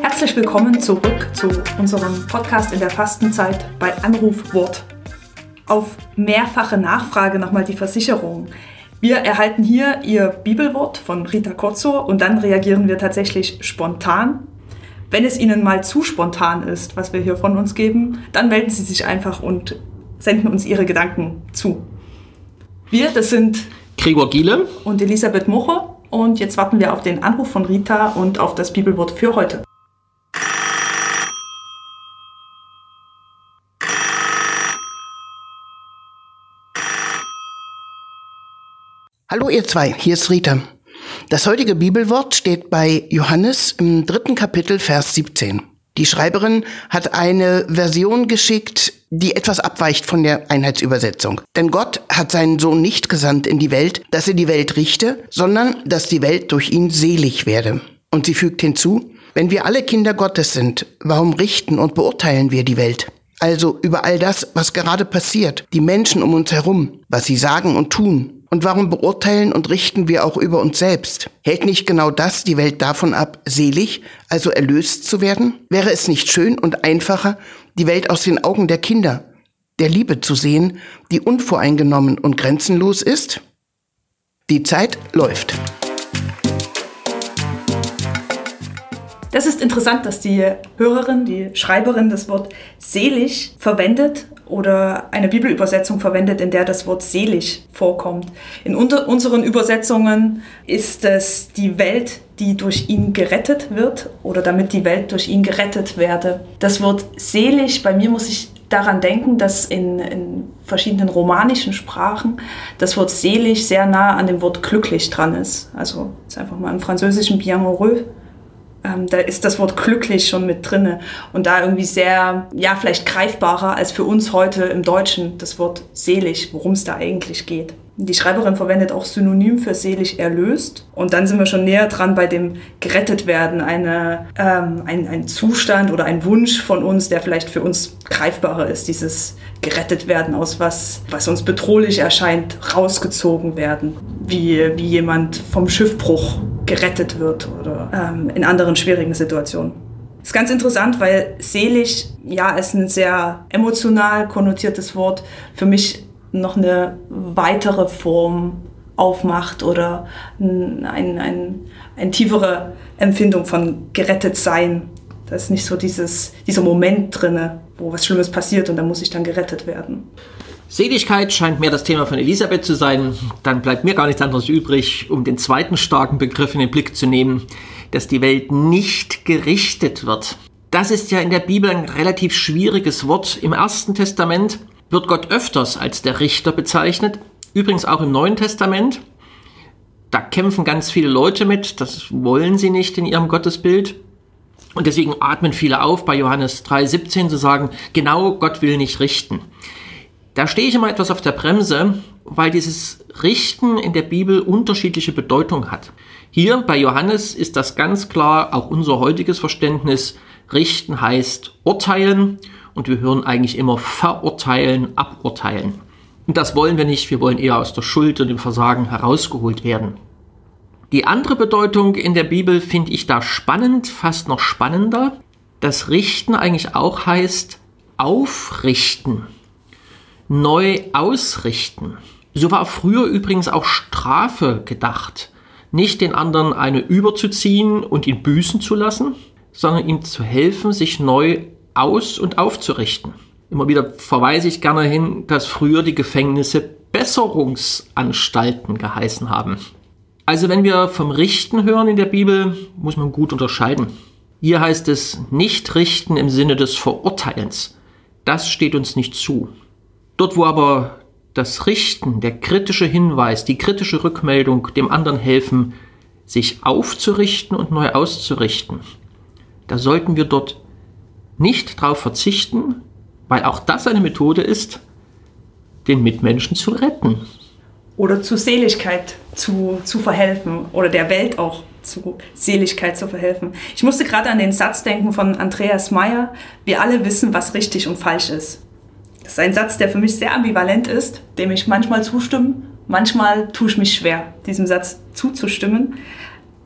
Herzlich willkommen zurück zu unserem Podcast in der Fastenzeit bei Anrufwort. Auf mehrfache Nachfrage nochmal die Versicherung. Wir erhalten hier Ihr Bibelwort von Rita Kotzor und dann reagieren wir tatsächlich spontan. Wenn es Ihnen mal zu spontan ist, was wir hier von uns geben, dann melden Sie sich einfach und senden uns Ihre Gedanken zu. Wir, das sind Gregor Giele und Elisabeth Mocher und jetzt warten wir auf den Anruf von Rita und auf das Bibelwort für heute. Hallo ihr zwei, hier ist Rita. Das heutige Bibelwort steht bei Johannes im dritten Kapitel, Vers 17. Die Schreiberin hat eine Version geschickt, die etwas abweicht von der Einheitsübersetzung. Denn Gott hat seinen Sohn nicht gesandt in die Welt, dass er die Welt richte, sondern dass die Welt durch ihn selig werde. Und sie fügt hinzu, wenn wir alle Kinder Gottes sind, warum richten und beurteilen wir die Welt? Also über all das, was gerade passiert, die Menschen um uns herum, was sie sagen und tun, und warum beurteilen und richten wir auch über uns selbst? Hält nicht genau das die Welt davon ab, selig, also erlöst zu werden? Wäre es nicht schön und einfacher, die Welt aus den Augen der Kinder, der Liebe zu sehen, die unvoreingenommen und grenzenlos ist? Die Zeit läuft. Das ist interessant, dass die Hörerin, die Schreiberin das Wort selig verwendet oder eine Bibelübersetzung verwendet, in der das Wort selig vorkommt. In unseren Übersetzungen ist es die Welt, die durch ihn gerettet wird oder damit die Welt durch ihn gerettet werde. Das Wort selig, bei mir muss ich daran denken, dass in, in verschiedenen romanischen Sprachen das Wort selig sehr nah an dem Wort glücklich dran ist. Also jetzt einfach mal im französischen bienheureux ähm, da ist das Wort glücklich schon mit drinne und da irgendwie sehr, ja, vielleicht greifbarer als für uns heute im Deutschen das Wort selig, worum es da eigentlich geht. Die Schreiberin verwendet auch Synonym für selig erlöst. Und dann sind wir schon näher dran bei dem gerettet werden, eine, ähm, ein, ein Zustand oder ein Wunsch von uns, der vielleicht für uns greifbarer ist, dieses gerettet werden aus was, was uns bedrohlich erscheint, rausgezogen werden, wie, wie jemand vom Schiffbruch gerettet wird oder ähm, in anderen schwierigen Situationen. Das ist ganz interessant, weil selig, ja, ist ein sehr emotional konnotiertes Wort. Für mich noch eine weitere Form aufmacht oder ein, ein, ein, eine tiefere Empfindung von gerettet sein. Da ist nicht so dieses, dieser Moment drinne, wo was Schlimmes passiert und da muss ich dann gerettet werden. Seligkeit scheint mehr das Thema von Elisabeth zu sein. Dann bleibt mir gar nichts anderes übrig, um den zweiten starken Begriff in den Blick zu nehmen, dass die Welt nicht gerichtet wird. Das ist ja in der Bibel ein relativ schwieriges Wort. Im Ersten Testament wird Gott öfters als der Richter bezeichnet. Übrigens auch im Neuen Testament. Da kämpfen ganz viele Leute mit. Das wollen sie nicht in ihrem Gottesbild. Und deswegen atmen viele auf, bei Johannes 3,17 zu sagen, genau, Gott will nicht richten. Da stehe ich immer etwas auf der Bremse, weil dieses Richten in der Bibel unterschiedliche Bedeutung hat. Hier bei Johannes ist das ganz klar auch unser heutiges Verständnis. Richten heißt urteilen und wir hören eigentlich immer verurteilen, aburteilen. Und das wollen wir nicht, wir wollen eher aus der Schuld und dem Versagen herausgeholt werden. Die andere Bedeutung in der Bibel finde ich da spannend, fast noch spannender. Das Richten eigentlich auch heißt aufrichten, neu ausrichten. So war früher übrigens auch Strafe gedacht. Nicht den anderen eine überzuziehen und ihn büßen zu lassen, sondern ihm zu helfen, sich neu aus- und aufzurichten. Immer wieder verweise ich gerne hin, dass früher die Gefängnisse Besserungsanstalten geheißen haben. Also wenn wir vom Richten hören in der Bibel, muss man gut unterscheiden. Hier heißt es nicht richten im Sinne des Verurteilens. Das steht uns nicht zu. Dort, wo aber das Richten, der kritische Hinweis, die kritische Rückmeldung dem anderen helfen, sich aufzurichten und neu auszurichten, da sollten wir dort nicht darauf verzichten, weil auch das eine Methode ist, den Mitmenschen zu retten oder zu Seligkeit zu, zu verhelfen oder der Welt auch zu Seligkeit zu verhelfen. Ich musste gerade an den Satz denken von Andreas Meyer, wir alle wissen, was richtig und falsch ist. Das ist ein Satz, der für mich sehr ambivalent ist, dem ich manchmal zustimme, manchmal tue ich mich schwer, diesem Satz zuzustimmen.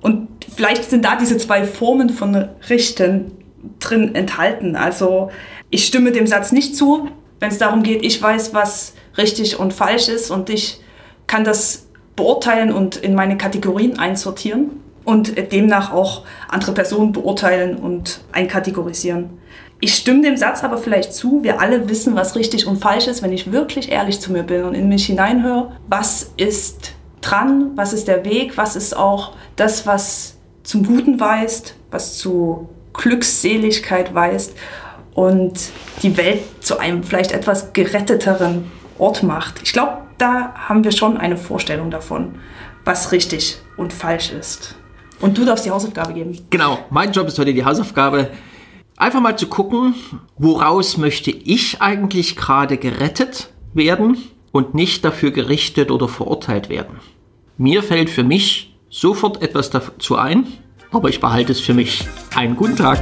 Und vielleicht sind da diese zwei Formen von Richten drin enthalten. Also ich stimme dem Satz nicht zu, wenn es darum geht, ich weiß, was richtig und falsch ist und ich kann das beurteilen und in meine Kategorien einsortieren und demnach auch andere Personen beurteilen und einkategorisieren. Ich stimme dem Satz aber vielleicht zu, wir alle wissen, was richtig und falsch ist, wenn ich wirklich ehrlich zu mir bin und in mich hineinhöre, was ist dran, was ist der Weg, was ist auch das, was zum Guten weist, was zu Glückseligkeit weist und die Welt zu einem vielleicht etwas geretteteren Ort macht. Ich glaube, da haben wir schon eine Vorstellung davon, was richtig und falsch ist. Und du darfst die Hausaufgabe geben. Genau, mein Job ist heute die Hausaufgabe. Einfach mal zu gucken, woraus möchte ich eigentlich gerade gerettet werden und nicht dafür gerichtet oder verurteilt werden. Mir fällt für mich sofort etwas dazu ein, aber ich behalte es für mich. Einen guten Tag.